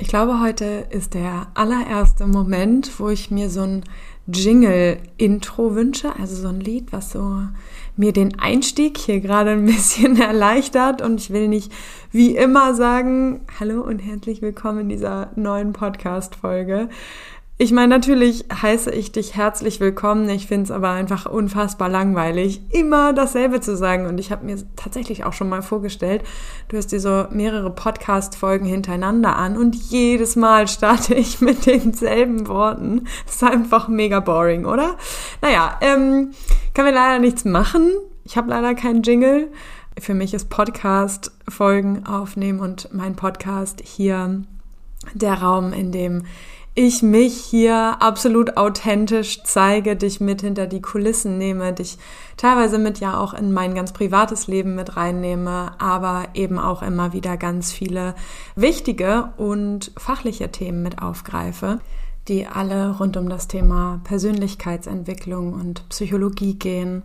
Ich glaube, heute ist der allererste Moment, wo ich mir so ein Jingle-Intro wünsche, also so ein Lied, was so mir den Einstieg hier gerade ein bisschen erleichtert. Und ich will nicht wie immer sagen, hallo und herzlich willkommen in dieser neuen Podcast-Folge. Ich meine, natürlich heiße ich dich herzlich willkommen. Ich finde es aber einfach unfassbar langweilig, immer dasselbe zu sagen. Und ich habe mir tatsächlich auch schon mal vorgestellt, du hast dir so mehrere Podcast-Folgen hintereinander an und jedes Mal starte ich mit denselben Worten. Das ist einfach mega boring, oder? Naja, ähm, kann wir leider nichts machen. Ich habe leider keinen Jingle. Für mich ist Podcast-Folgen aufnehmen und mein Podcast hier der Raum, in dem ich mich hier absolut authentisch zeige, dich mit hinter die Kulissen nehme, dich teilweise mit ja auch in mein ganz privates Leben mit reinnehme, aber eben auch immer wieder ganz viele wichtige und fachliche Themen mit aufgreife die alle rund um das Thema Persönlichkeitsentwicklung und Psychologie gehen,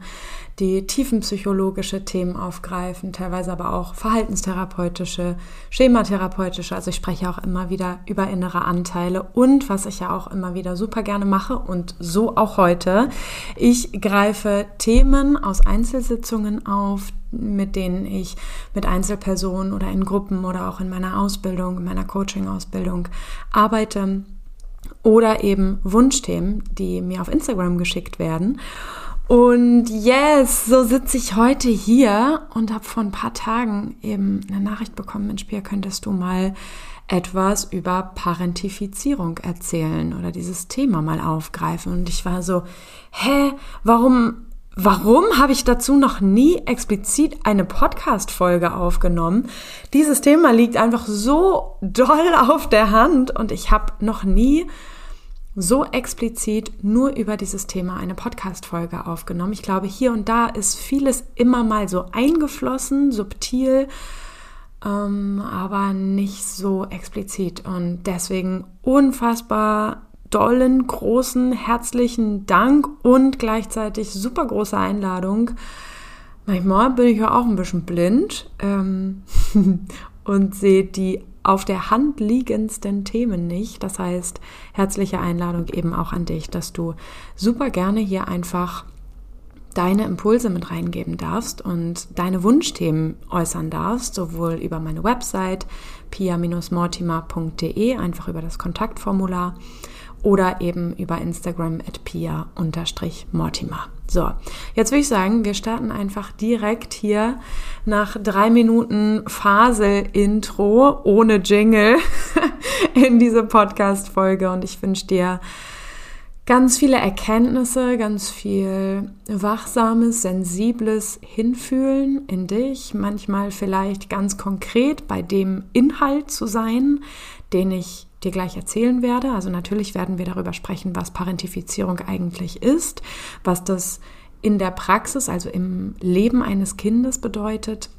die tiefenpsychologische Themen aufgreifen, teilweise aber auch verhaltenstherapeutische, schematherapeutische. Also ich spreche auch immer wieder über innere Anteile und was ich ja auch immer wieder super gerne mache und so auch heute, ich greife Themen aus Einzelsitzungen auf, mit denen ich mit Einzelpersonen oder in Gruppen oder auch in meiner Ausbildung, in meiner Coaching-Ausbildung arbeite oder eben Wunschthemen, die mir auf Instagram geschickt werden. Und yes, so sitze ich heute hier und habe vor ein paar Tagen eben eine Nachricht bekommen, Mensch, Pia, könntest du mal etwas über Parentifizierung erzählen oder dieses Thema mal aufgreifen. Und ich war so, hä, warum Warum habe ich dazu noch nie explizit eine Podcast-Folge aufgenommen? Dieses Thema liegt einfach so doll auf der Hand und ich habe noch nie so explizit nur über dieses Thema eine Podcast-Folge aufgenommen. Ich glaube, hier und da ist vieles immer mal so eingeflossen, subtil, ähm, aber nicht so explizit. Und deswegen unfassbar dollen, großen, herzlichen Dank und gleichzeitig super große Einladung. Manchmal bin ich ja auch ein bisschen blind ähm, und sehe die auf der Hand liegendsten Themen nicht. Das heißt, herzliche Einladung eben auch an dich, dass du super gerne hier einfach deine Impulse mit reingeben darfst und deine Wunschthemen äußern darfst, sowohl über meine Website pia-mortimer.de, einfach über das Kontaktformular oder eben über Instagram at pia-mortimer. So, jetzt würde ich sagen, wir starten einfach direkt hier nach drei Minuten Fasel-Intro ohne Jingle in diese Podcast-Folge und ich wünsche dir ganz viele Erkenntnisse, ganz viel wachsames, sensibles Hinfühlen in dich, manchmal vielleicht ganz konkret bei dem Inhalt zu sein, den ich dir gleich erzählen werde. Also natürlich werden wir darüber sprechen, was Parentifizierung eigentlich ist, was das in der Praxis, also im Leben eines Kindes bedeutet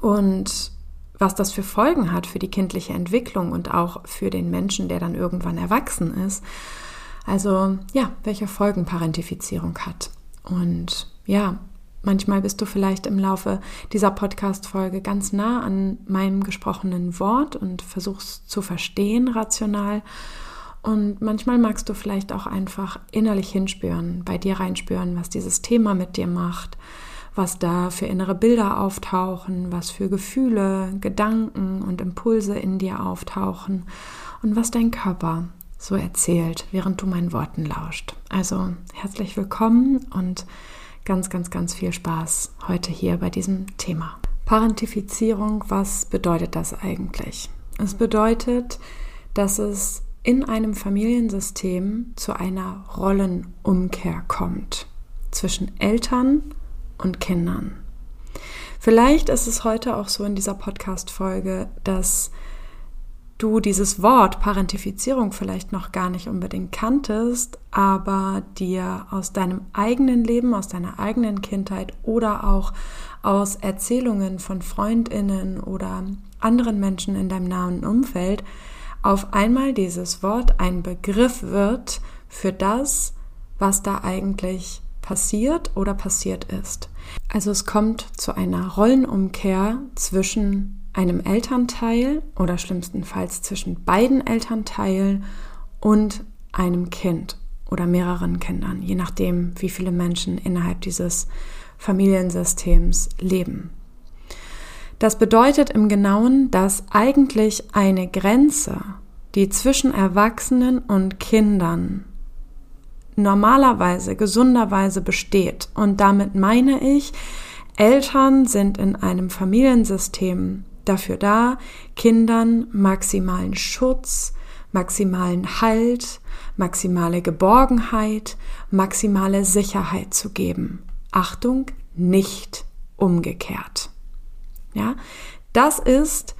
und was das für Folgen hat für die kindliche Entwicklung und auch für den Menschen, der dann irgendwann erwachsen ist. Also ja, welche Folgen Parentifizierung hat. Und ja, Manchmal bist du vielleicht im Laufe dieser Podcast-Folge ganz nah an meinem gesprochenen Wort und versuchst zu verstehen rational. Und manchmal magst du vielleicht auch einfach innerlich hinspüren, bei dir reinspüren, was dieses Thema mit dir macht, was da für innere Bilder auftauchen, was für Gefühle, Gedanken und Impulse in dir auftauchen und was dein Körper so erzählt, während du meinen Worten lauscht. Also herzlich willkommen und ganz, ganz, ganz viel Spaß heute hier bei diesem Thema. Parentifizierung, was bedeutet das eigentlich? Es bedeutet, dass es in einem Familiensystem zu einer Rollenumkehr kommt zwischen Eltern und Kindern. Vielleicht ist es heute auch so in dieser Podcast-Folge, dass du dieses Wort Parentifizierung vielleicht noch gar nicht unbedingt kanntest, aber dir aus deinem eigenen Leben, aus deiner eigenen Kindheit oder auch aus Erzählungen von Freundinnen oder anderen Menschen in deinem nahen Umfeld auf einmal dieses Wort ein Begriff wird für das, was da eigentlich passiert oder passiert ist. Also es kommt zu einer Rollenumkehr zwischen einem Elternteil oder schlimmstenfalls zwischen beiden Elternteilen und einem Kind oder mehreren Kindern, je nachdem, wie viele Menschen innerhalb dieses Familiensystems leben. Das bedeutet im Genauen, dass eigentlich eine Grenze, die zwischen Erwachsenen und Kindern normalerweise, gesunderweise besteht. Und damit meine ich, Eltern sind in einem Familiensystem dafür da, Kindern maximalen Schutz, maximalen Halt, maximale Geborgenheit, maximale Sicherheit zu geben. Achtung, nicht umgekehrt. Ja, das ist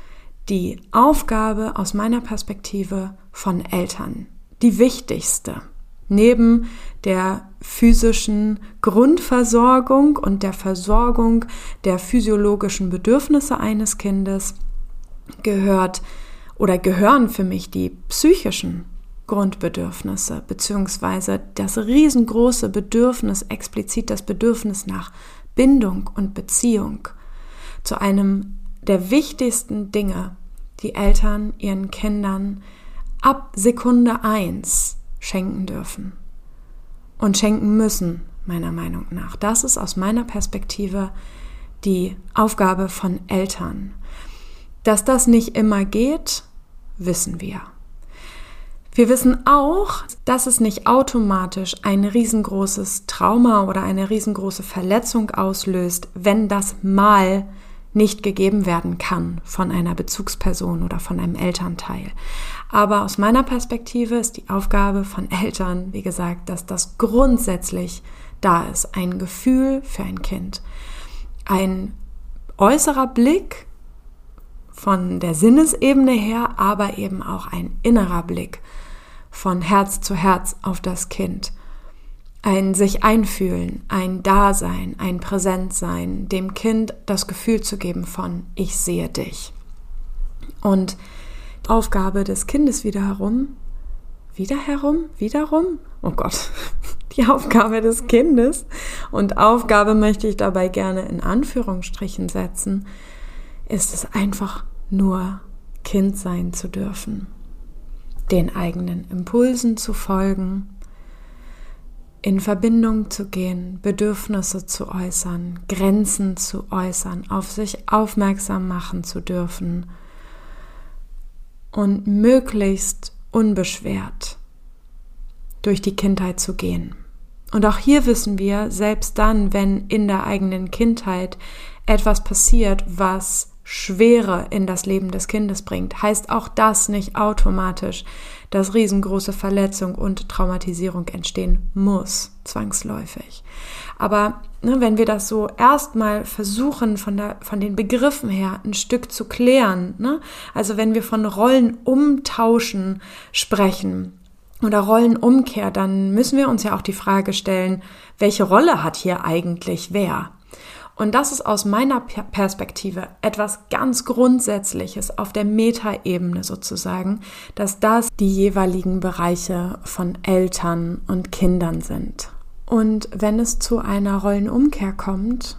die Aufgabe aus meiner Perspektive von Eltern, die wichtigste. Neben der physischen Grundversorgung und der Versorgung der physiologischen Bedürfnisse eines Kindes gehört oder gehören für mich die psychischen Grundbedürfnisse, beziehungsweise das riesengroße Bedürfnis, explizit das Bedürfnis nach Bindung und Beziehung zu einem der wichtigsten Dinge, die Eltern ihren Kindern ab Sekunde eins schenken dürfen und schenken müssen, meiner Meinung nach. Das ist aus meiner Perspektive die Aufgabe von Eltern. Dass das nicht immer geht, wissen wir. Wir wissen auch, dass es nicht automatisch ein riesengroßes Trauma oder eine riesengroße Verletzung auslöst, wenn das mal nicht gegeben werden kann von einer Bezugsperson oder von einem Elternteil. Aber aus meiner Perspektive ist die Aufgabe von Eltern, wie gesagt, dass das grundsätzlich da ist. Ein Gefühl für ein Kind. Ein äußerer Blick von der Sinnesebene her, aber eben auch ein innerer Blick von Herz zu Herz auf das Kind ein sich einfühlen, ein Dasein, ein Präsentsein, dem Kind das Gefühl zu geben von ich sehe dich. Und Aufgabe des Kindes wieder herum, wieder herum, wiederum, oh Gott, die Aufgabe des Kindes. Und Aufgabe möchte ich dabei gerne in Anführungsstrichen setzen, ist es einfach nur Kind sein zu dürfen, den eigenen Impulsen zu folgen, in Verbindung zu gehen, Bedürfnisse zu äußern, Grenzen zu äußern, auf sich aufmerksam machen zu dürfen und möglichst unbeschwert durch die Kindheit zu gehen. Und auch hier wissen wir, selbst dann, wenn in der eigenen Kindheit etwas passiert, was Schwere in das Leben des Kindes bringt, heißt auch das nicht automatisch, dass riesengroße Verletzung und Traumatisierung entstehen muss, zwangsläufig. Aber ne, wenn wir das so erstmal versuchen, von, der, von den Begriffen her ein Stück zu klären, ne? also wenn wir von Rollen umtauschen sprechen, oder Rollenumkehr, dann müssen wir uns ja auch die Frage stellen, welche Rolle hat hier eigentlich wer? Und das ist aus meiner Perspektive etwas ganz Grundsätzliches auf der Metaebene sozusagen, dass das die jeweiligen Bereiche von Eltern und Kindern sind. Und wenn es zu einer Rollenumkehr kommt,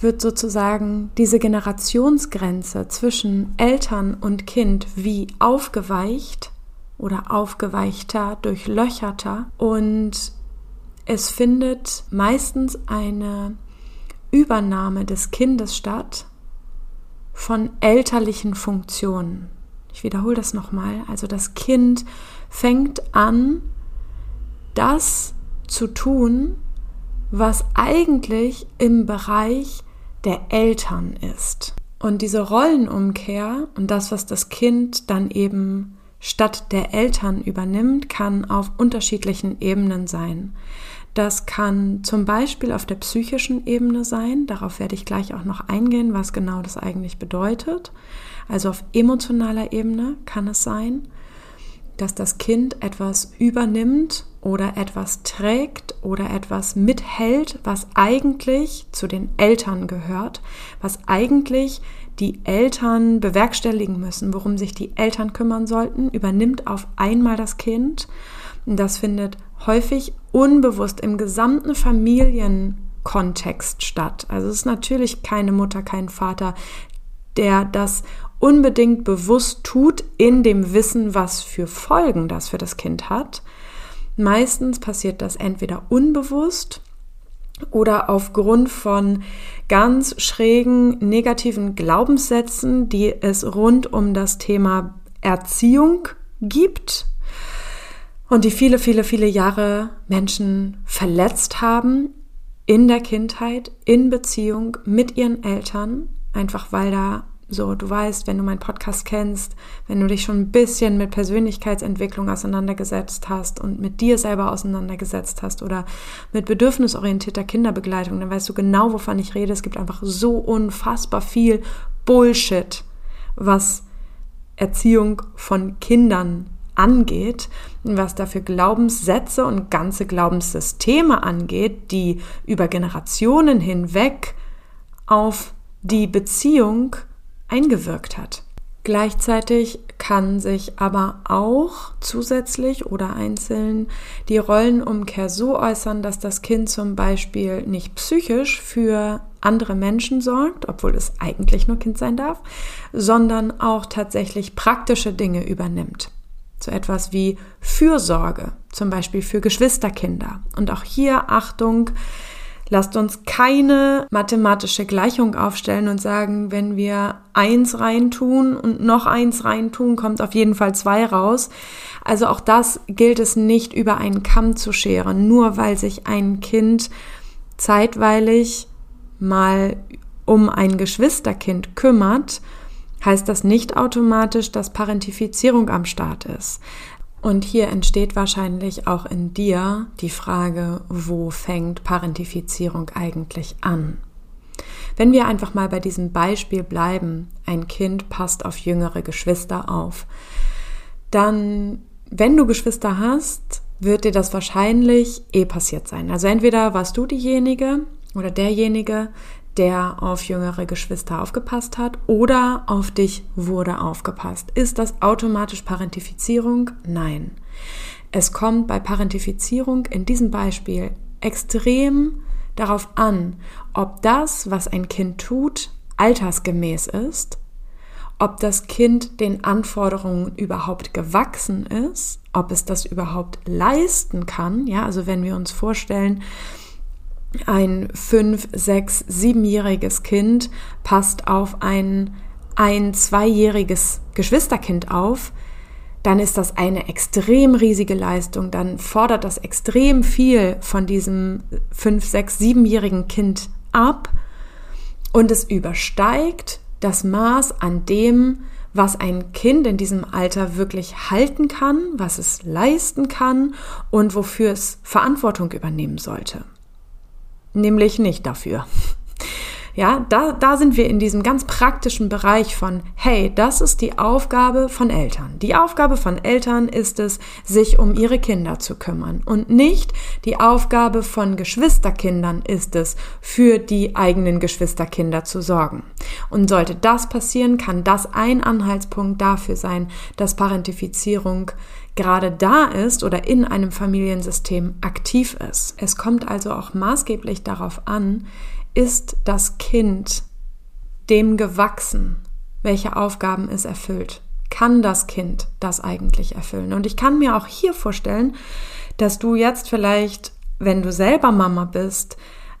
wird sozusagen diese Generationsgrenze zwischen Eltern und Kind wie aufgeweicht oder aufgeweichter, durchlöcherter und es findet meistens eine Übernahme des Kindes statt von elterlichen Funktionen. Ich wiederhole das nochmal. Also das Kind fängt an, das zu tun, was eigentlich im Bereich der Eltern ist. Und diese Rollenumkehr und das, was das Kind dann eben statt der Eltern übernimmt, kann auf unterschiedlichen Ebenen sein. Das kann zum Beispiel auf der psychischen Ebene sein. Darauf werde ich gleich auch noch eingehen, was genau das eigentlich bedeutet. Also auf emotionaler Ebene kann es sein, dass das Kind etwas übernimmt oder etwas trägt oder etwas mithält, was eigentlich zu den Eltern gehört, was eigentlich die Eltern bewerkstelligen müssen, worum sich die Eltern kümmern sollten, übernimmt auf einmal das Kind. Das findet häufig unbewusst im gesamten Familienkontext statt. Also es ist natürlich keine Mutter, kein Vater, der das unbedingt bewusst tut, in dem Wissen, was für Folgen das für das Kind hat. Meistens passiert das entweder unbewusst oder aufgrund von ganz schrägen negativen Glaubenssätzen, die es rund um das Thema Erziehung gibt und die viele, viele, viele Jahre Menschen verletzt haben in der Kindheit, in Beziehung mit ihren Eltern, einfach weil da so, du weißt, wenn du meinen Podcast kennst, wenn du dich schon ein bisschen mit Persönlichkeitsentwicklung auseinandergesetzt hast und mit dir selber auseinandergesetzt hast oder mit bedürfnisorientierter Kinderbegleitung, dann weißt du genau, wovon ich rede. Es gibt einfach so unfassbar viel Bullshit, was Erziehung von Kindern angeht, was dafür Glaubenssätze und ganze Glaubenssysteme angeht, die über Generationen hinweg auf die Beziehung eingewirkt hat. Gleichzeitig kann sich aber auch zusätzlich oder einzeln die Rollenumkehr so äußern, dass das Kind zum Beispiel nicht psychisch für andere Menschen sorgt, obwohl es eigentlich nur Kind sein darf, sondern auch tatsächlich praktische Dinge übernimmt. So etwas wie Fürsorge, zum Beispiel für Geschwisterkinder. Und auch hier Achtung, Lasst uns keine mathematische Gleichung aufstellen und sagen, wenn wir eins reintun und noch eins reintun, kommt auf jeden Fall zwei raus. Also auch das gilt es nicht über einen Kamm zu scheren, nur weil sich ein Kind zeitweilig mal um ein Geschwisterkind kümmert, heißt das nicht automatisch, dass Parentifizierung am Start ist. Und hier entsteht wahrscheinlich auch in dir die Frage, wo fängt Parentifizierung eigentlich an? Wenn wir einfach mal bei diesem Beispiel bleiben, ein Kind passt auf jüngere Geschwister auf, dann, wenn du Geschwister hast, wird dir das wahrscheinlich eh passiert sein. Also entweder warst du diejenige oder derjenige, der auf jüngere Geschwister aufgepasst hat oder auf dich wurde aufgepasst. Ist das automatisch Parentifizierung? Nein. Es kommt bei Parentifizierung in diesem Beispiel extrem darauf an, ob das, was ein Kind tut, altersgemäß ist, ob das Kind den Anforderungen überhaupt gewachsen ist, ob es das überhaupt leisten kann. Ja, also wenn wir uns vorstellen, ein fünf, sechs, siebenjähriges Kind passt auf ein ein zweijähriges Geschwisterkind auf, dann ist das eine extrem riesige Leistung, dann fordert das extrem viel von diesem fünf, sechs, siebenjährigen Kind ab. Und es übersteigt das Maß an dem, was ein Kind in diesem Alter wirklich halten kann, was es leisten kann und wofür es Verantwortung übernehmen sollte nämlich nicht dafür. Ja, da, da sind wir in diesem ganz praktischen Bereich von, hey, das ist die Aufgabe von Eltern. Die Aufgabe von Eltern ist es, sich um ihre Kinder zu kümmern. Und nicht die Aufgabe von Geschwisterkindern ist es, für die eigenen Geschwisterkinder zu sorgen. Und sollte das passieren, kann das ein Anhaltspunkt dafür sein, dass Parentifizierung gerade da ist oder in einem Familiensystem aktiv ist. Es kommt also auch maßgeblich darauf an, ist das Kind dem gewachsen, welche Aufgaben es erfüllt. Kann das Kind das eigentlich erfüllen? Und ich kann mir auch hier vorstellen, dass du jetzt vielleicht, wenn du selber Mama bist,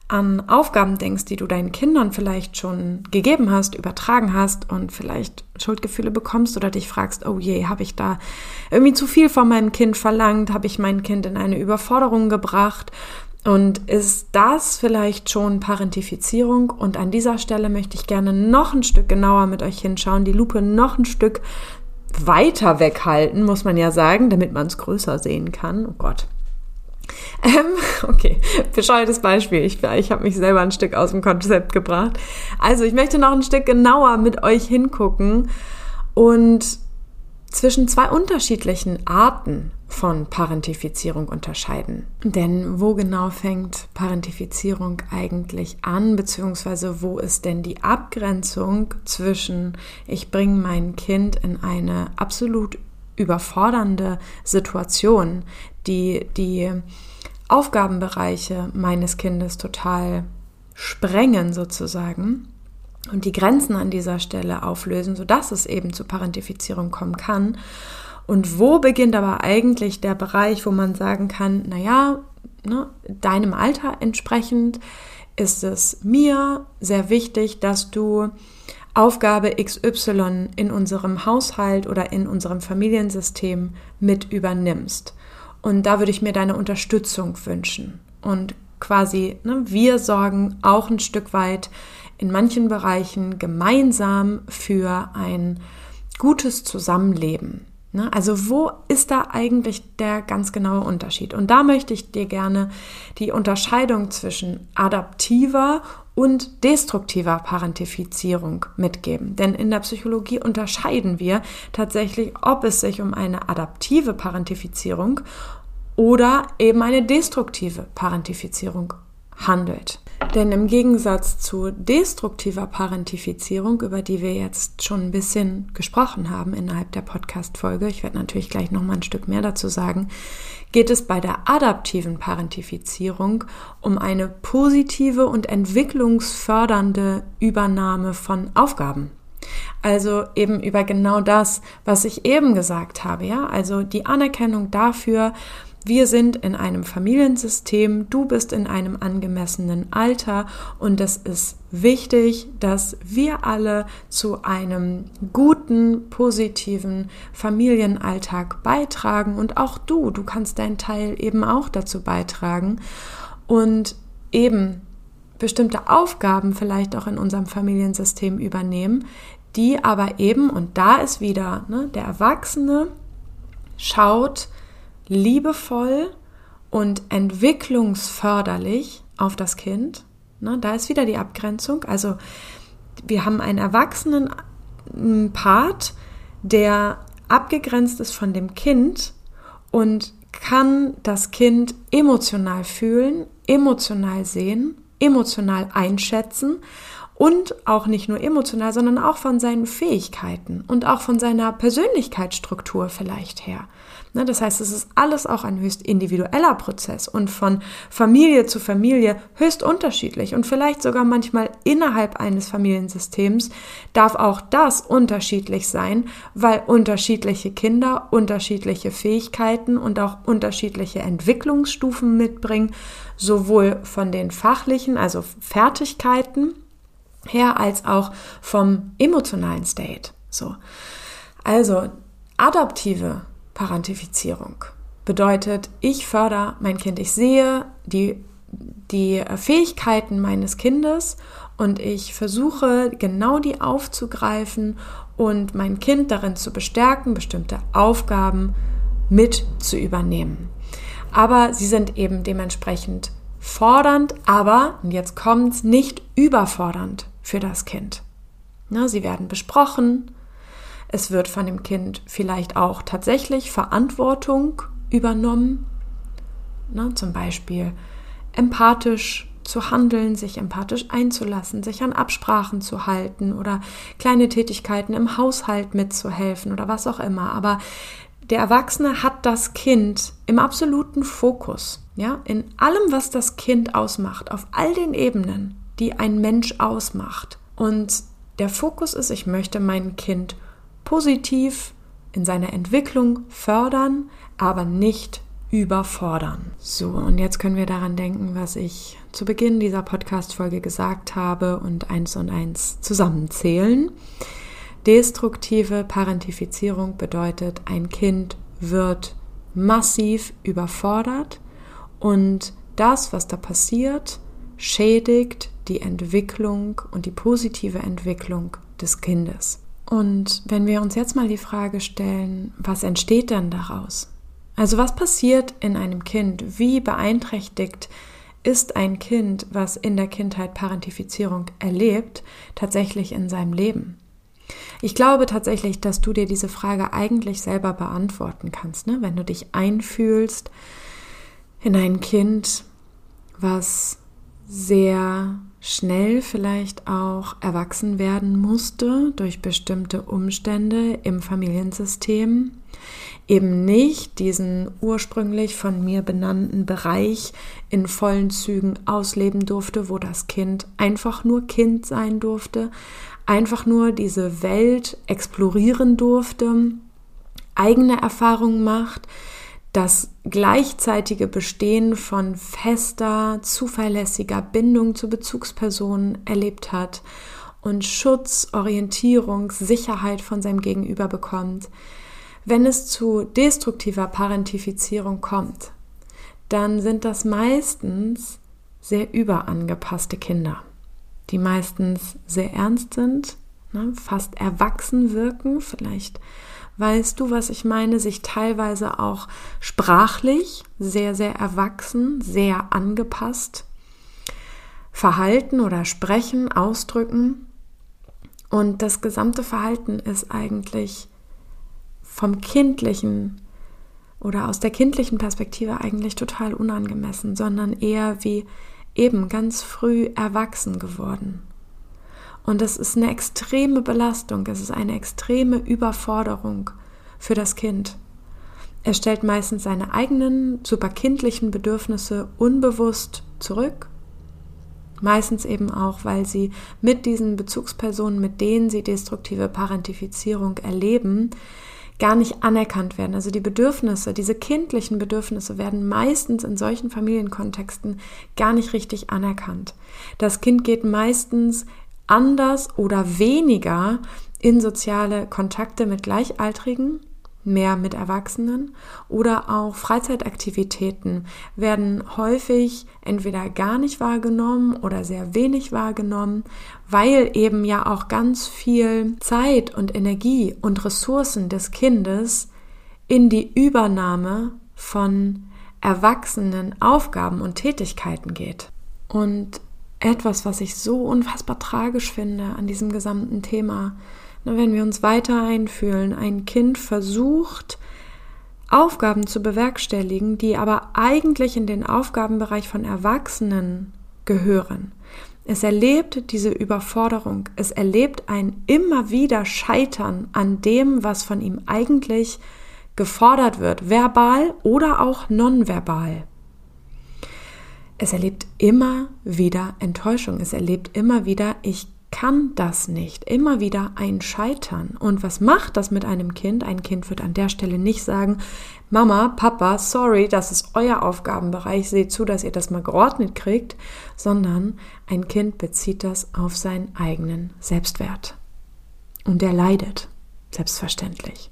an Aufgaben denkst, die du deinen Kindern vielleicht schon gegeben hast, übertragen hast und vielleicht Schuldgefühle bekommst oder dich fragst, oh je, habe ich da irgendwie zu viel von meinem Kind verlangt, habe ich mein Kind in eine Überforderung gebracht und ist das vielleicht schon Parentifizierung? Und an dieser Stelle möchte ich gerne noch ein Stück genauer mit euch hinschauen, die Lupe noch ein Stück weiter weghalten, muss man ja sagen, damit man es größer sehen kann. Oh Gott. Ähm, okay, bescheuertes Beispiel. Ich, ich habe mich selber ein Stück aus dem Konzept gebracht. Also, ich möchte noch ein Stück genauer mit euch hingucken und zwischen zwei unterschiedlichen Arten von Parentifizierung unterscheiden. Denn wo genau fängt Parentifizierung eigentlich an, beziehungsweise wo ist denn die Abgrenzung zwischen ich bringe mein Kind in eine absolut überfordernde Situation, die die Aufgabenbereiche meines Kindes total sprengen sozusagen und die Grenzen an dieser Stelle auflösen, sodass es eben zu Parentifizierung kommen kann. Und wo beginnt aber eigentlich der Bereich, wo man sagen kann, naja, ne, deinem Alter entsprechend ist es mir sehr wichtig, dass du Aufgabe XY in unserem Haushalt oder in unserem Familiensystem mit übernimmst. Und da würde ich mir deine Unterstützung wünschen. Und quasi, ne, wir sorgen auch ein Stück weit in manchen Bereichen gemeinsam für ein gutes Zusammenleben. Ne? Also wo ist da eigentlich der ganz genaue Unterschied? Und da möchte ich dir gerne die Unterscheidung zwischen adaptiver und destruktiver Parentifizierung mitgeben. Denn in der Psychologie unterscheiden wir tatsächlich, ob es sich um eine adaptive Parentifizierung oder eben eine destruktive Parentifizierung handelt. Denn im Gegensatz zu destruktiver Parentifizierung, über die wir jetzt schon ein bisschen gesprochen haben innerhalb der Podcast-Folge, ich werde natürlich gleich noch mal ein Stück mehr dazu sagen, geht es bei der adaptiven Parentifizierung um eine positive und entwicklungsfördernde Übernahme von Aufgaben. Also eben über genau das, was ich eben gesagt habe, ja, also die Anerkennung dafür, wir sind in einem Familiensystem, du bist in einem angemessenen Alter und es ist wichtig, dass wir alle zu einem guten, positiven Familienalltag beitragen und auch du, du kannst deinen Teil eben auch dazu beitragen und eben bestimmte Aufgaben vielleicht auch in unserem Familiensystem übernehmen, die aber eben, und da ist wieder ne, der Erwachsene, schaut, liebevoll und entwicklungsförderlich auf das Kind. Ne, da ist wieder die Abgrenzung. Also wir haben einen erwachsenen Part, der abgegrenzt ist von dem Kind und kann das Kind emotional fühlen, emotional sehen, emotional einschätzen und auch nicht nur emotional, sondern auch von seinen Fähigkeiten und auch von seiner Persönlichkeitsstruktur vielleicht her. Ne, das heißt, es ist alles auch ein höchst individueller Prozess und von Familie zu Familie höchst unterschiedlich und vielleicht sogar manchmal innerhalb eines Familiensystems darf auch das unterschiedlich sein, weil unterschiedliche Kinder unterschiedliche Fähigkeiten und auch unterschiedliche Entwicklungsstufen mitbringen, sowohl von den fachlichen, also Fertigkeiten her, als auch vom emotionalen State. So. Also, adaptive Parentifizierung. Bedeutet, ich fördere mein Kind, ich sehe die, die Fähigkeiten meines Kindes und ich versuche genau die aufzugreifen und mein Kind darin zu bestärken, bestimmte Aufgaben mit zu übernehmen. Aber sie sind eben dementsprechend fordernd, aber, und jetzt kommt's, nicht überfordernd für das Kind. Na, sie werden besprochen, es wird von dem Kind vielleicht auch tatsächlich Verantwortung übernommen, ne, zum Beispiel empathisch zu handeln, sich empathisch einzulassen, sich an Absprachen zu halten oder kleine Tätigkeiten im Haushalt mitzuhelfen oder was auch immer. Aber der Erwachsene hat das Kind im absoluten Fokus, ja, in allem, was das Kind ausmacht, auf all den Ebenen, die ein Mensch ausmacht. Und der Fokus ist, ich möchte mein Kind positiv in seiner Entwicklung fördern, aber nicht überfordern. So, und jetzt können wir daran denken, was ich zu Beginn dieser Podcast-Folge gesagt habe und eins und eins zusammenzählen. Destruktive Parentifizierung bedeutet, ein Kind wird massiv überfordert und das, was da passiert, schädigt die Entwicklung und die positive Entwicklung des Kindes. Und wenn wir uns jetzt mal die Frage stellen, was entsteht denn daraus? Also was passiert in einem Kind? Wie beeinträchtigt ist ein Kind, was in der Kindheit Parentifizierung erlebt, tatsächlich in seinem Leben? Ich glaube tatsächlich, dass du dir diese Frage eigentlich selber beantworten kannst, ne? wenn du dich einfühlst in ein Kind, was sehr schnell vielleicht auch erwachsen werden musste durch bestimmte Umstände im Familiensystem. Eben nicht diesen ursprünglich von mir benannten Bereich in vollen Zügen ausleben durfte, wo das Kind einfach nur Kind sein durfte, einfach nur diese Welt explorieren durfte, eigene Erfahrungen macht, das gleichzeitige Bestehen von fester, zuverlässiger Bindung zu Bezugspersonen erlebt hat und Schutz, Orientierung, Sicherheit von seinem Gegenüber bekommt. Wenn es zu destruktiver Parentifizierung kommt, dann sind das meistens sehr überangepasste Kinder, die meistens sehr ernst sind, ne, fast erwachsen wirken, vielleicht weißt du, was ich meine, sich teilweise auch sprachlich sehr, sehr erwachsen, sehr angepasst verhalten oder sprechen, ausdrücken. Und das gesamte Verhalten ist eigentlich vom kindlichen oder aus der kindlichen Perspektive eigentlich total unangemessen, sondern eher wie eben ganz früh erwachsen geworden. Und das ist eine extreme Belastung, es ist eine extreme Überforderung für das Kind. Er stellt meistens seine eigenen superkindlichen Bedürfnisse unbewusst zurück. Meistens eben auch, weil sie mit diesen Bezugspersonen, mit denen sie destruktive Parentifizierung erleben, gar nicht anerkannt werden. Also die Bedürfnisse, diese kindlichen Bedürfnisse werden meistens in solchen Familienkontexten gar nicht richtig anerkannt. Das Kind geht meistens anders oder weniger in soziale Kontakte mit Gleichaltrigen mehr mit Erwachsenen oder auch Freizeitaktivitäten werden häufig entweder gar nicht wahrgenommen oder sehr wenig wahrgenommen, weil eben ja auch ganz viel Zeit und Energie und Ressourcen des Kindes in die Übernahme von erwachsenen Aufgaben und Tätigkeiten geht. Und etwas, was ich so unfassbar tragisch finde an diesem gesamten Thema, wenn wir uns weiter einfühlen, ein Kind versucht, Aufgaben zu bewerkstelligen, die aber eigentlich in den Aufgabenbereich von Erwachsenen gehören. Es erlebt diese Überforderung, es erlebt ein immer wieder Scheitern an dem, was von ihm eigentlich gefordert wird, verbal oder auch nonverbal. Es erlebt immer wieder Enttäuschung, es erlebt immer wieder, ich kann das nicht. Immer wieder ein Scheitern. Und was macht das mit einem Kind? Ein Kind wird an der Stelle nicht sagen, Mama, Papa, sorry, das ist euer Aufgabenbereich, seht zu, dass ihr das mal geordnet kriegt, sondern ein Kind bezieht das auf seinen eigenen Selbstwert. Und der leidet, selbstverständlich.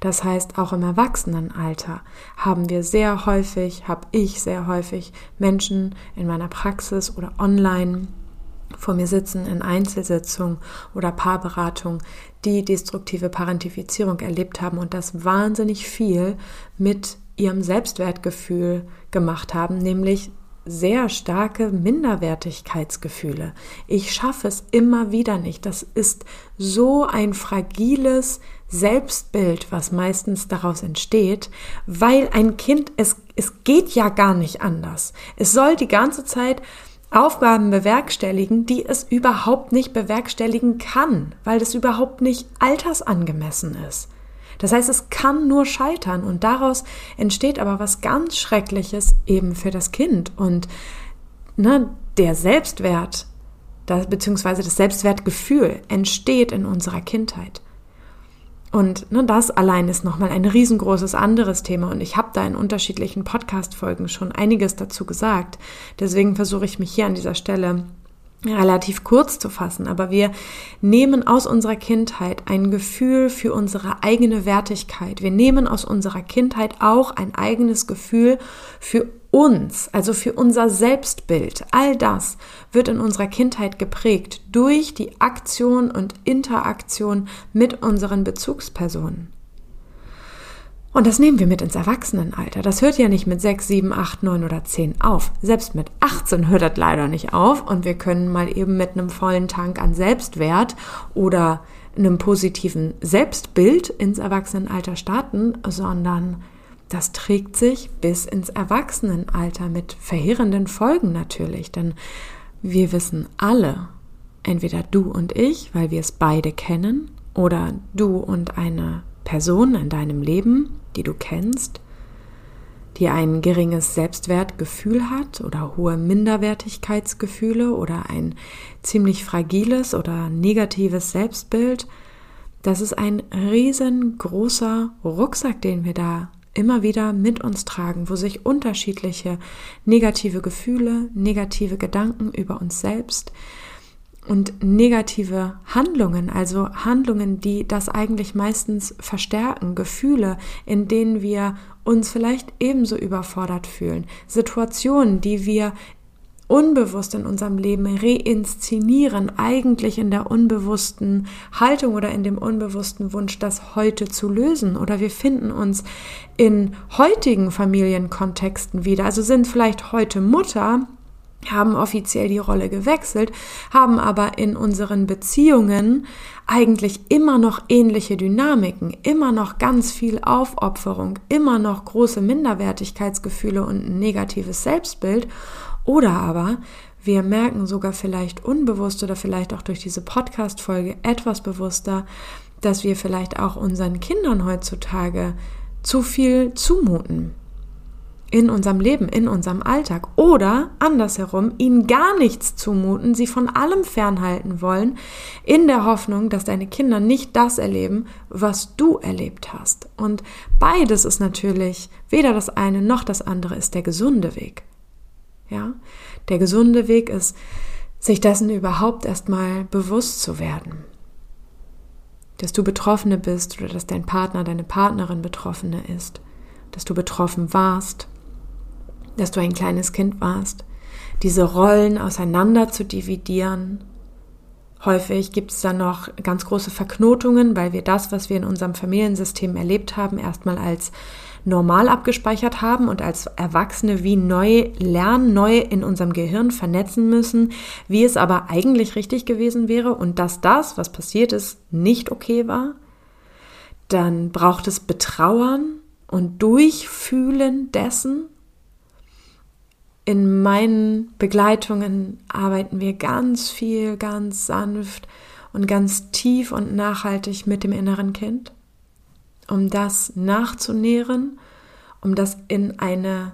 Das heißt, auch im Erwachsenenalter haben wir sehr häufig, habe ich sehr häufig Menschen in meiner Praxis oder online vor mir sitzen in Einzelsitzungen oder Paarberatung, die destruktive Parentifizierung erlebt haben und das wahnsinnig viel mit ihrem Selbstwertgefühl gemacht haben, nämlich sehr starke Minderwertigkeitsgefühle. Ich schaffe es immer wieder nicht. Das ist so ein fragiles Selbstbild, was meistens daraus entsteht, weil ein Kind, es, es geht ja gar nicht anders. Es soll die ganze Zeit Aufgaben bewerkstelligen, die es überhaupt nicht bewerkstelligen kann, weil das überhaupt nicht altersangemessen ist. Das heißt, es kann nur scheitern und daraus entsteht aber was ganz Schreckliches eben für das Kind und ne, der Selbstwert, das, beziehungsweise das Selbstwertgefühl entsteht in unserer Kindheit. Und ne, das allein ist nochmal ein riesengroßes anderes Thema. Und ich habe da in unterschiedlichen Podcast-Folgen schon einiges dazu gesagt. Deswegen versuche ich mich hier an dieser Stelle relativ kurz zu fassen, aber wir nehmen aus unserer Kindheit ein Gefühl für unsere eigene Wertigkeit. Wir nehmen aus unserer Kindheit auch ein eigenes Gefühl für uns, also für unser Selbstbild. All das wird in unserer Kindheit geprägt durch die Aktion und Interaktion mit unseren Bezugspersonen. Und das nehmen wir mit ins Erwachsenenalter. Das hört ja nicht mit 6, 7, 8, 9 oder 10 auf. Selbst mit 18 hört das leider nicht auf und wir können mal eben mit einem vollen Tank an Selbstwert oder einem positiven Selbstbild ins Erwachsenenalter starten, sondern das trägt sich bis ins Erwachsenenalter mit verheerenden Folgen natürlich, denn wir wissen alle, entweder du und ich, weil wir es beide kennen, oder du und eine Person in deinem Leben, die du kennst, die ein geringes Selbstwertgefühl hat oder hohe Minderwertigkeitsgefühle oder ein ziemlich fragiles oder negatives Selbstbild, das ist ein riesengroßer Rucksack, den wir da immer wieder mit uns tragen, wo sich unterschiedliche negative Gefühle, negative Gedanken über uns selbst, und negative Handlungen, also Handlungen, die das eigentlich meistens verstärken, Gefühle, in denen wir uns vielleicht ebenso überfordert fühlen, Situationen, die wir unbewusst in unserem Leben reinszenieren, eigentlich in der unbewussten Haltung oder in dem unbewussten Wunsch, das heute zu lösen. Oder wir finden uns in heutigen Familienkontexten wieder. Also sind vielleicht heute Mutter haben offiziell die Rolle gewechselt, haben aber in unseren Beziehungen eigentlich immer noch ähnliche Dynamiken, immer noch ganz viel Aufopferung, immer noch große Minderwertigkeitsgefühle und ein negatives Selbstbild. Oder aber wir merken sogar vielleicht unbewusst oder vielleicht auch durch diese Podcast-Folge etwas bewusster, dass wir vielleicht auch unseren Kindern heutzutage zu viel zumuten in unserem Leben, in unserem Alltag oder andersherum ihnen gar nichts zumuten, sie von allem fernhalten wollen, in der Hoffnung, dass deine Kinder nicht das erleben, was du erlebt hast. Und beides ist natürlich, weder das eine noch das andere ist der gesunde Weg. Ja? Der gesunde Weg ist, sich dessen überhaupt erstmal bewusst zu werden. Dass du Betroffene bist oder dass dein Partner, deine Partnerin Betroffene ist, dass du betroffen warst, dass du ein kleines Kind warst, diese Rollen auseinander zu dividieren. Häufig gibt es dann noch ganz große Verknotungen, weil wir das, was wir in unserem Familiensystem erlebt haben, erstmal als normal abgespeichert haben und als Erwachsene wie neu lernen, neu in unserem Gehirn vernetzen müssen, wie es aber eigentlich richtig gewesen wäre und dass das, was passiert ist, nicht okay war. Dann braucht es Betrauern und Durchfühlen dessen in meinen Begleitungen arbeiten wir ganz viel, ganz sanft und ganz tief und nachhaltig mit dem inneren Kind, um das nachzunähren, um das in eine,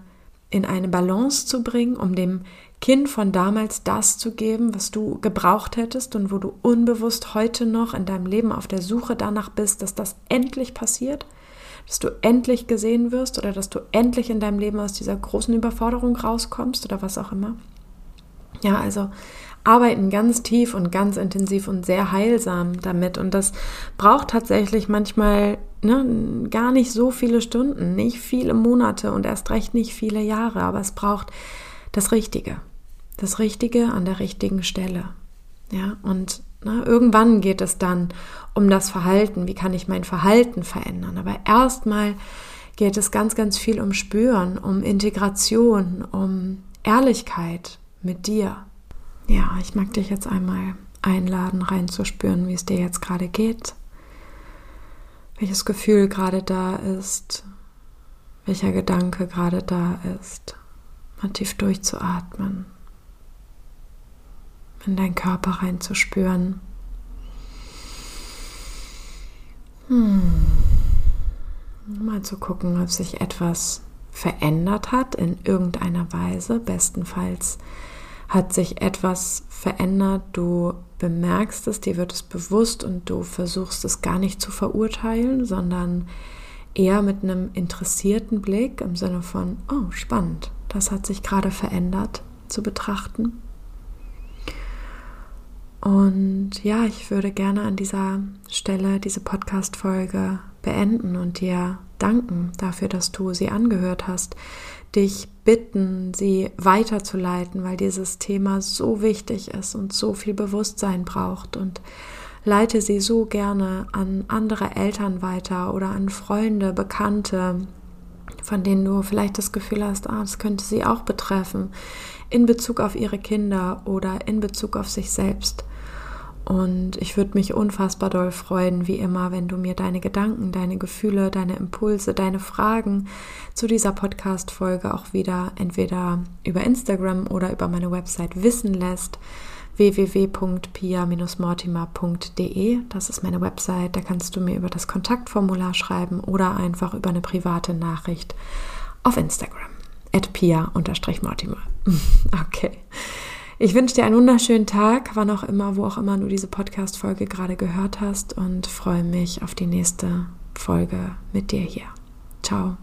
in eine Balance zu bringen, um dem Kind von damals das zu geben, was du gebraucht hättest und wo du unbewusst heute noch in deinem Leben auf der Suche danach bist, dass das endlich passiert dass du endlich gesehen wirst oder dass du endlich in deinem Leben aus dieser großen Überforderung rauskommst oder was auch immer. Ja, also arbeiten ganz tief und ganz intensiv und sehr heilsam damit. Und das braucht tatsächlich manchmal ne, gar nicht so viele Stunden, nicht viele Monate und erst recht nicht viele Jahre, aber es braucht das Richtige. Das Richtige an der richtigen Stelle. Ja, und na, irgendwann geht es dann um das Verhalten. Wie kann ich mein Verhalten verändern? Aber erstmal geht es ganz, ganz viel um Spüren, um Integration, um Ehrlichkeit mit dir. Ja, ich mag dich jetzt einmal einladen, reinzuspüren, wie es dir jetzt gerade geht, welches Gefühl gerade da ist, welcher Gedanke gerade da ist, mal tief durchzuatmen in deinen Körper reinzuspüren. Hm. Mal zu gucken, ob sich etwas verändert hat in irgendeiner Weise. Bestenfalls hat sich etwas verändert, du bemerkst es, dir wird es bewusst und du versuchst es gar nicht zu verurteilen, sondern eher mit einem interessierten Blick im Sinne von, oh, spannend, das hat sich gerade verändert, zu betrachten. Und ja, ich würde gerne an dieser Stelle diese Podcast-Folge beenden und dir danken dafür, dass du sie angehört hast, dich bitten, sie weiterzuleiten, weil dieses Thema so wichtig ist und so viel Bewusstsein braucht und leite sie so gerne an andere Eltern weiter oder an Freunde, Bekannte, von denen du vielleicht das Gefühl hast, ah, das könnte sie auch betreffen, in Bezug auf ihre Kinder oder in Bezug auf sich selbst. Und ich würde mich unfassbar doll freuen, wie immer, wenn du mir deine Gedanken, deine Gefühle, deine Impulse, deine Fragen zu dieser Podcast-Folge auch wieder entweder über Instagram oder über meine Website wissen lässt. www.pia-mortimer.de. Das ist meine Website. Da kannst du mir über das Kontaktformular schreiben oder einfach über eine private Nachricht auf Instagram. At pia-mortimer. okay. Ich wünsche dir einen wunderschönen Tag, wann auch immer, wo auch immer du diese Podcast-Folge gerade gehört hast und freue mich auf die nächste Folge mit dir hier. Ciao.